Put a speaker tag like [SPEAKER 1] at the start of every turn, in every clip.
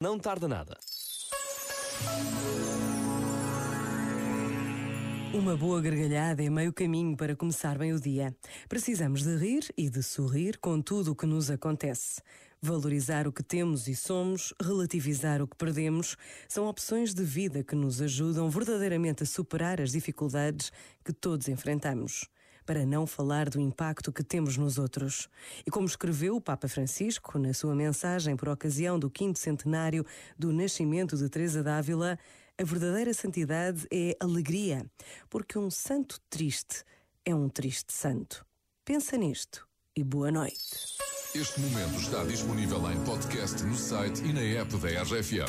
[SPEAKER 1] Não tarda nada.
[SPEAKER 2] Uma boa gargalhada é meio caminho para começar bem o dia. Precisamos de rir e de sorrir com tudo o que nos acontece. Valorizar o que temos e somos, relativizar o que perdemos, são opções de vida que nos ajudam verdadeiramente a superar as dificuldades que todos enfrentamos para não falar do impacto que temos nos outros. E como escreveu o Papa Francisco na sua mensagem por ocasião do quinto centenário do nascimento de Teresa d'Ávila, a verdadeira santidade é alegria, porque um santo triste é um triste santo. Pensa nisto e boa noite.
[SPEAKER 3] Este momento está disponível em podcast no site e na app da RFM.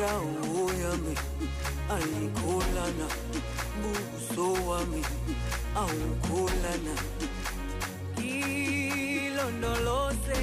[SPEAKER 4] indawo yami ayikholana buso wami awukholana ilondoloze